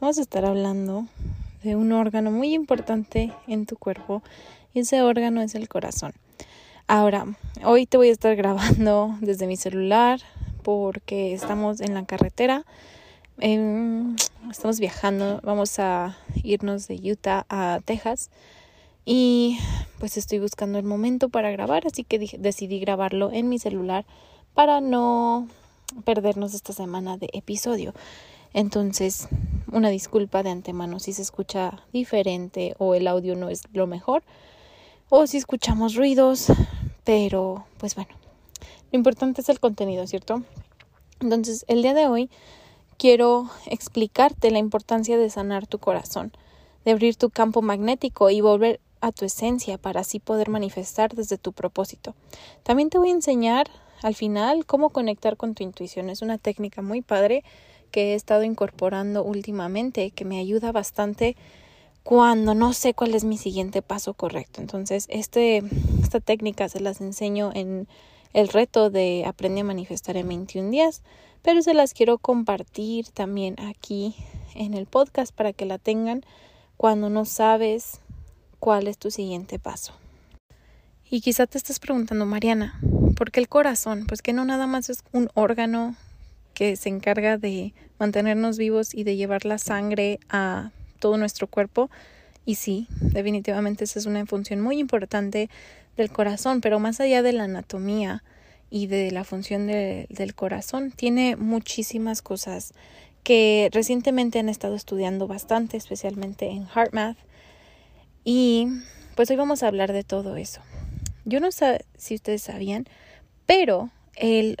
Vamos a estar hablando de un órgano muy importante en tu cuerpo y ese órgano es el corazón. Ahora, hoy te voy a estar grabando desde mi celular porque estamos en la carretera. Em, estamos viajando, vamos a irnos de Utah a Texas y pues estoy buscando el momento para grabar, así que decidí grabarlo en mi celular para no perdernos esta semana de episodio. Entonces, una disculpa de antemano si se escucha diferente o el audio no es lo mejor o si escuchamos ruidos, pero pues bueno, lo importante es el contenido, ¿cierto? Entonces, el día de hoy quiero explicarte la importancia de sanar tu corazón, de abrir tu campo magnético y volver a tu esencia para así poder manifestar desde tu propósito. También te voy a enseñar al final cómo conectar con tu intuición. Es una técnica muy padre que he estado incorporando últimamente que me ayuda bastante cuando no sé cuál es mi siguiente paso correcto. Entonces, este, esta técnica se las enseño en el reto de Aprende a manifestar en 21 días, pero se las quiero compartir también aquí en el podcast para que la tengan cuando no sabes cuál es tu siguiente paso. Y quizá te estás preguntando, Mariana, ¿por qué el corazón? Pues que no nada más es un órgano que se encarga de mantenernos vivos y de llevar la sangre a todo nuestro cuerpo. Y sí, definitivamente esa es una función muy importante del corazón, pero más allá de la anatomía y de la función del corazón, tiene muchísimas cosas que recientemente han estado estudiando bastante, especialmente en HeartMath. Y pues hoy vamos a hablar de todo eso. Yo no sé si ustedes sabían, pero el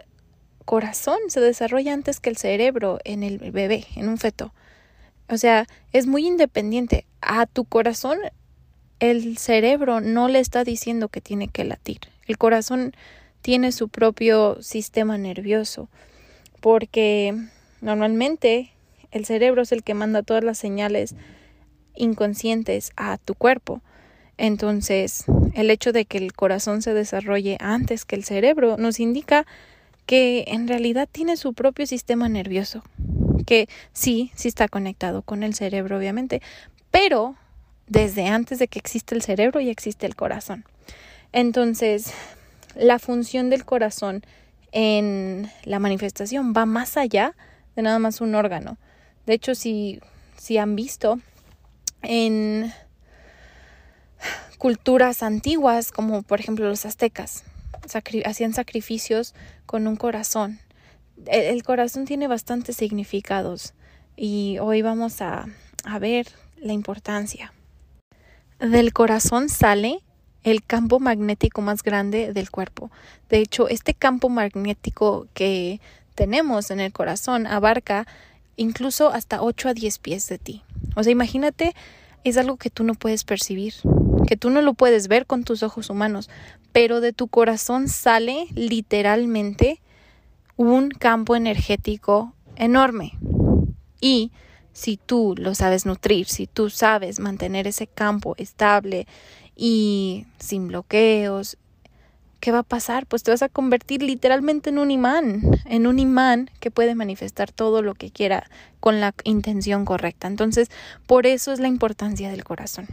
corazón se desarrolla antes que el cerebro en el bebé, en un feto. O sea, es muy independiente. A tu corazón el cerebro no le está diciendo que tiene que latir. El corazón tiene su propio sistema nervioso porque normalmente el cerebro es el que manda todas las señales inconscientes a tu cuerpo. Entonces, el hecho de que el corazón se desarrolle antes que el cerebro nos indica que en realidad tiene su propio sistema nervioso, que sí, sí está conectado con el cerebro, obviamente, pero desde antes de que existe el cerebro ya existe el corazón. Entonces, la función del corazón en la manifestación va más allá de nada más un órgano. De hecho, si, si han visto en culturas antiguas, como por ejemplo los aztecas, hacían sacrificios con un corazón. El, corazón tiene bastantes significados y hoy vamos a, a ver la importancia. Del corazón sale el campo magnético más grande del cuerpo. De hecho, este campo magnético que tenemos en el corazón abarca incluso hasta 8 a 10 pies de ti. O sea, imagínate, es algo que tú no puedes percibir, que tú no lo puedes ver con tus ojos humanos, pero de tu corazón sale literalmente un campo energético enorme. Y si tú lo sabes nutrir, si tú sabes mantener ese campo estable y sin bloqueos, ¿qué va a pasar? Pues te vas a convertir literalmente en un imán, en un imán que puede manifestar todo lo que quiera con la intención correcta. Entonces, por eso es la importancia del corazón.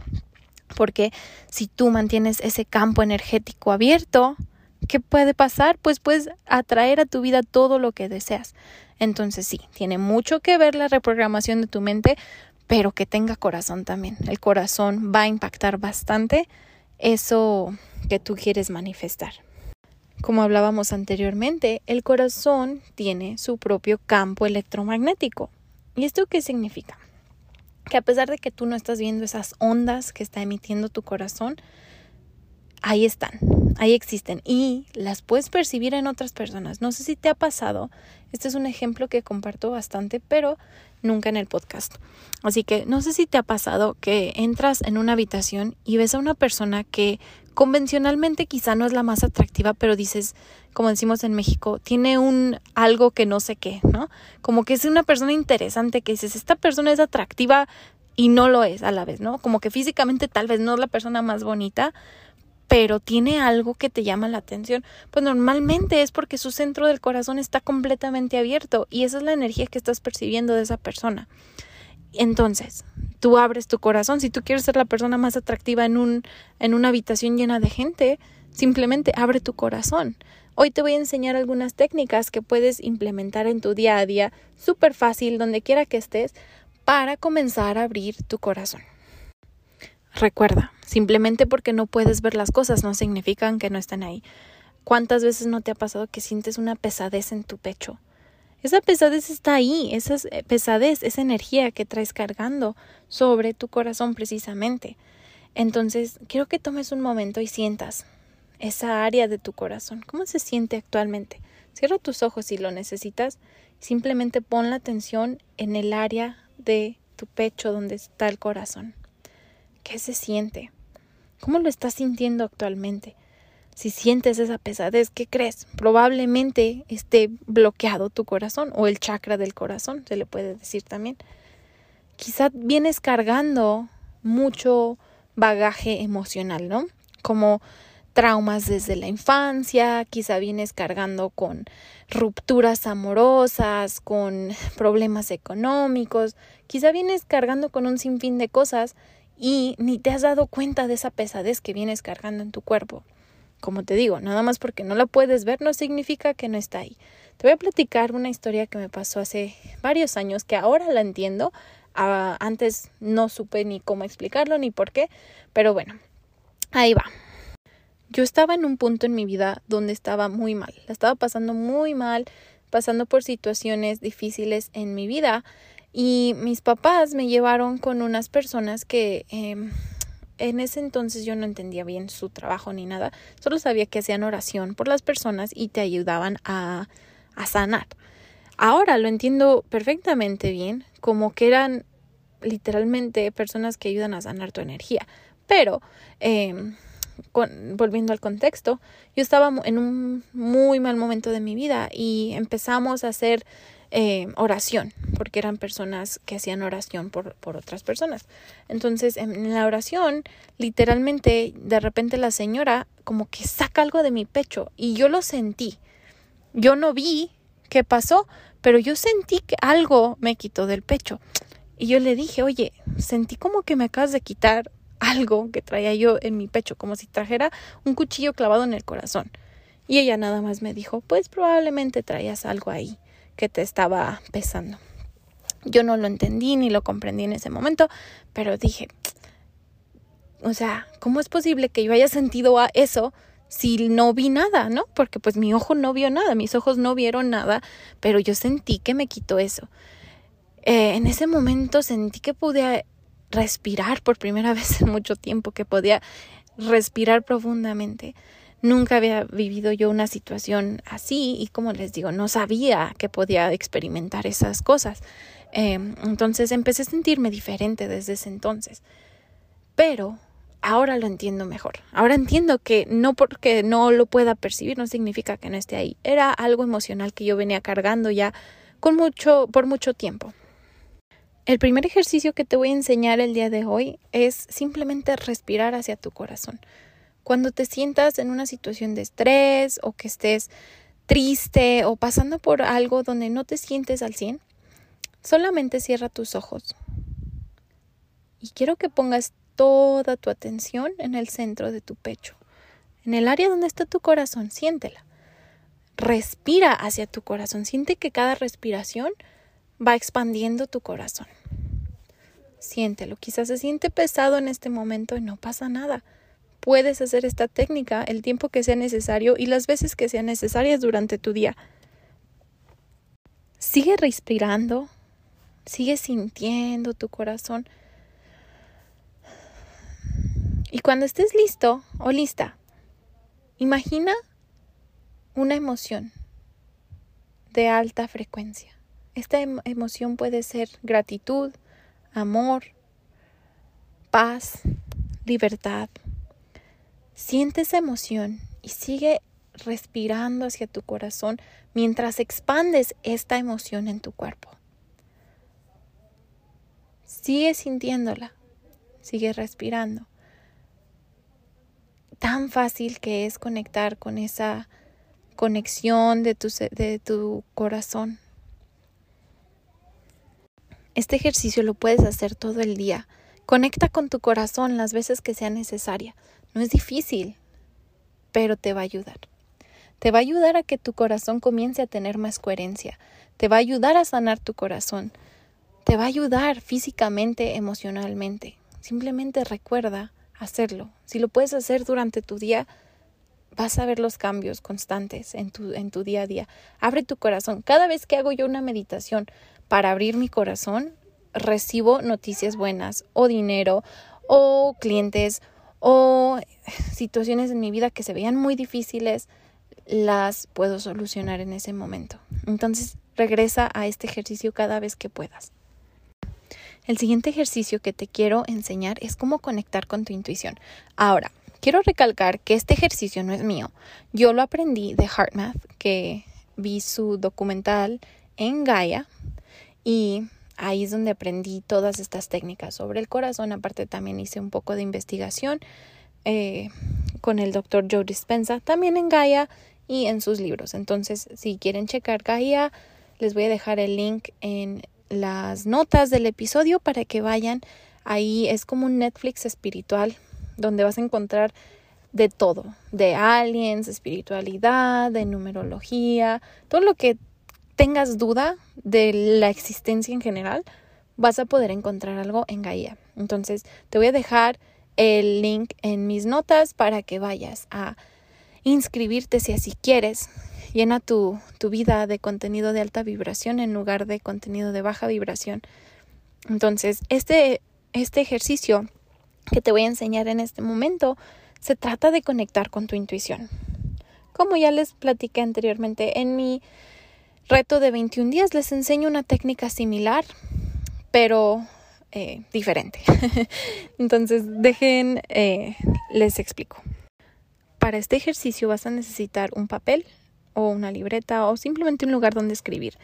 Porque si tú mantienes ese campo energético abierto, ¿qué puede pasar? Pues puedes atraer a tu vida todo lo que deseas. Entonces sí, tiene mucho que ver la reprogramación de tu mente, pero que tenga corazón también. El corazón va a impactar bastante eso que tú quieres manifestar. Como hablábamos anteriormente, el corazón tiene su propio campo electromagnético. ¿Y esto qué significa? Que a pesar de que tú no estás viendo esas ondas que está emitiendo tu corazón, ahí están, ahí existen y las puedes percibir en otras personas. No sé si te ha pasado, este es un ejemplo que comparto bastante, pero nunca en el podcast. Así que no sé si te ha pasado que entras en una habitación y ves a una persona que convencionalmente quizá no es la más atractiva, pero dices, como decimos en México, tiene un algo que no sé qué, ¿no? Como que es una persona interesante que dices, esta persona es atractiva y no lo es a la vez, ¿no? Como que físicamente tal vez no es la persona más bonita, pero tiene algo que te llama la atención, pues normalmente es porque su centro del corazón está completamente abierto y esa es la energía que estás percibiendo de esa persona. Entonces, tú abres tu corazón, si tú quieres ser la persona más atractiva en un en una habitación llena de gente, simplemente abre tu corazón. Hoy te voy a enseñar algunas técnicas que puedes implementar en tu día a día, súper fácil, donde quiera que estés, para comenzar a abrir tu corazón. Recuerda, simplemente porque no puedes ver las cosas no significan que no están ahí. ¿Cuántas veces no te ha pasado que sientes una pesadez en tu pecho? Esa pesadez está ahí, esa eh, pesadez, esa energía que traes cargando sobre tu corazón precisamente. Entonces, quiero que tomes un momento y sientas esa área de tu corazón. ¿Cómo se siente actualmente? Cierra tus ojos si lo necesitas. Simplemente pon la atención en el área de tu pecho donde está el corazón. ¿Qué se siente? ¿Cómo lo estás sintiendo actualmente? Si sientes esa pesadez, ¿qué crees? Probablemente esté bloqueado tu corazón o el chakra del corazón, se le puede decir también. Quizá vienes cargando mucho bagaje emocional, ¿no? Como traumas desde la infancia, quizá vienes cargando con rupturas amorosas, con problemas económicos, quizá vienes cargando con un sinfín de cosas y ni te has dado cuenta de esa pesadez que vienes cargando en tu cuerpo. Como te digo, nada más porque no la puedes ver no significa que no está ahí. Te voy a platicar una historia que me pasó hace varios años que ahora la entiendo. Ah, antes no supe ni cómo explicarlo ni por qué, pero bueno, ahí va. Yo estaba en un punto en mi vida donde estaba muy mal, la estaba pasando muy mal, pasando por situaciones difíciles en mi vida y mis papás me llevaron con unas personas que em, en ese entonces yo no entendía bien su trabajo ni nada, solo sabía que hacían oración por las personas y te ayudaban a, sanar. Ahora lo entiendo perfectamente bien, como que eran literalmente personas que ayudan a sanar tu energía. Pero, eh, volviendo al contexto, yo estaba en un muy mal momento de mi vida y empezamos a hacer eh, oración, porque eran personas que hacían oración por, por otras personas. Entonces, en la oración, literalmente, de repente la señora como que saca algo de mi pecho y yo lo sentí. Yo no vi qué pasó, pero yo sentí que algo me quitó del pecho. Y yo le dije, oye, sentí como que me acabas de quitar algo que traía yo en mi pecho, como si trajera un cuchillo clavado en el corazón. Y ella nada más me dijo, pues probablemente traías algo ahí que te estaba pesando. Yo no lo entendí ni lo comprendí en ese momento, pero dije, o sea, ¿cómo es posible que yo haya sentido eso si no vi nada, no? Porque pues mi ojo no vio nada, mis ojos no vieron nada, pero yo sentí que me quitó eso. Eh, en ese momento sentí que pude respirar por primera vez en mucho tiempo, que podía respirar profundamente. Nunca había vivido yo una situación así y como les digo, no sabía que podía experimentar esas cosas. Em, entonces empecé a sentirme diferente desde ese entonces. Pero ahora lo entiendo mejor. Ahora entiendo que no porque no lo pueda percibir no significa que no esté ahí. Era algo emocional que yo venía cargando ya con mucho por mucho tiempo. El primer ejercicio que te voy a enseñar el día de hoy es simplemente respirar hacia tu corazón. Cuando te sientas en una situación de estrés o que estés triste o pasando por algo donde no te sientes al 100, solamente cierra tus ojos. Y quiero que pongas toda tu atención en el centro de tu pecho, en el área donde está tu corazón, siéntela. Respira hacia tu corazón, siente que cada respiración va expandiendo tu corazón. siéntelo. Quizás se siente pesado en este momento y no pasa nada. Puedes hacer esta técnica el tiempo que sea necesario y las veces que sean necesarias durante tu día. Sigue respirando, sigue sintiendo tu corazón. Y cuando estés listo o lista, imagina una emoción de alta frecuencia. Esta emoción puede ser gratitud, amor, paz, libertad. Siente esa emoción y sigue respirando hacia tu corazón mientras expandes esta emoción en tu cuerpo. Sigue sintiéndola, sigue respirando. Tan fácil que es conectar con esa conexión de tu, de tu corazón. Este ejercicio lo puedes hacer todo el día. Conecta con tu corazón las veces que sea necesaria. No es difícil, pero te va a ayudar. Te va a ayudar a que tu corazón comience a tener más coherencia. Te va a ayudar a sanar tu corazón. Te va a ayudar físicamente, emocionalmente. Simplemente recuerda hacerlo. Si lo puedes hacer durante tu día, vas a ver los cambios constantes en tu, en tu día a día. Abre tu corazón. Cada vez que hago yo una meditación, para abrir mi corazón, recibo noticias buenas o dinero o clientes o situaciones en mi vida que se veían muy difíciles, las puedo solucionar en ese momento. Entonces, regresa a este ejercicio cada vez que puedas. El siguiente ejercicio que te quiero enseñar es cómo conectar con tu intuición. Ahora, quiero recalcar que este ejercicio no es mío. Yo lo aprendí de HeartMath, que vi su documental en Gaia y ahí es donde aprendí todas estas técnicas sobre el corazón. Aparte también hice un poco de investigación eh, con el doctor Joe Dispensa, también en Gaia y en sus libros. Entonces, si quieren checar Gaia, les voy a dejar el link en las notas del episodio para que vayan. Ahí es como un Netflix espiritual donde vas a encontrar de todo, de aliens, espiritualidad, de numerología, todo lo que tengas duda de la existencia en general, vas a poder encontrar algo en Gaia. Entonces, te voy a dejar el link en mis notas para que vayas a inscribirte si así quieres. Llena tu, tu vida de contenido de alta vibración en lugar de contenido de baja vibración. Entonces, este, este ejercicio que te voy a enseñar en este momento se trata de conectar con tu intuición. Como ya les platiqué anteriormente en mi reto de 21 días les enseño una técnica similar, pero eh, diferente. Entonces, dejen, eh, les explico. Para este ejercicio vas a necesitar un papel o una libreta o simplemente un lugar donde escribir.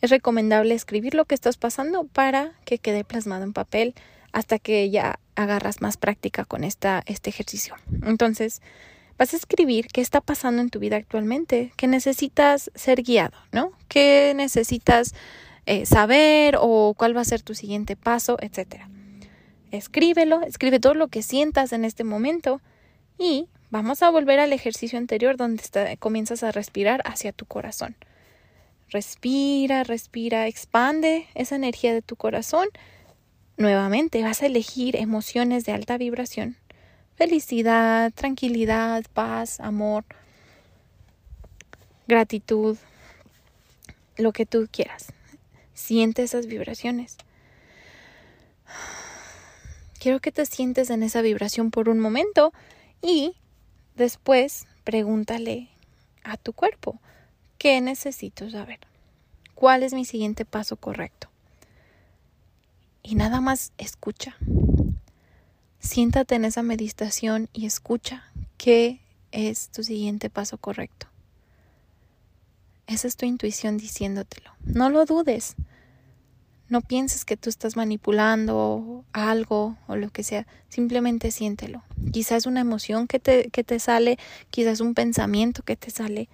Es recomendable escribir lo que estás pasando para que quede plasmado en papel hasta que ya agarras más práctica con esta, este ejercicio. Entonces, vas a escribir qué está pasando en tu vida actualmente, qué necesitas ser guiado, ¿no? ¿Qué necesitas eh, saber o cuál va a ser tu siguiente paso, etcétera. Escríbelo, escribe todo lo que sientas en este momento y vamos a volver al ejercicio anterior donde comienzas a respirar hacia tu corazón. Respira, respira, expande esa energía de tu corazón. Nuevamente vas a elegir emociones de alta vibración felicidad, tranquilidad, paz, amor, gratitud, lo que tú quieras. Siente esas vibraciones. Quiero que te sientes en esa vibración por un momento y después pregúntale a tu cuerpo, ¿qué necesito saber? ¿Cuál es mi siguiente paso correcto? Y nada más escucha. Siéntate en esa meditación y escucha qué es tu siguiente paso correcto. Esa es tu intuición diciéndotelo. No lo dudes. No pienses que tú estás manipulando algo o lo que sea. Simplemente siéntelo. Quizás una emoción que te, que te sale, quizás un pensamiento que te sale.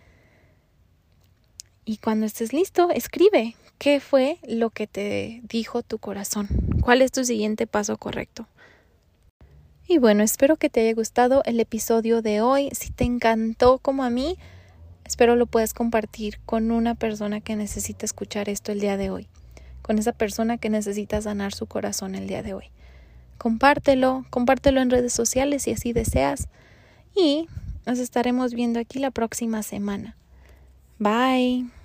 Y cuando estés listo, escribe qué fue lo que te dijo tu corazón. ¿Cuál es tu siguiente paso correcto? Y bueno, espero que te haya gustado el episodio de hoy. Si te encantó como a mí, espero lo puedas compartir con una persona que necesita escuchar esto el día de hoy, con esa persona que necesita sanar su corazón el día de hoy. Compártelo, compártelo en redes sociales si así deseas. Y nos estaremos viendo aquí la próxima semana. Bye.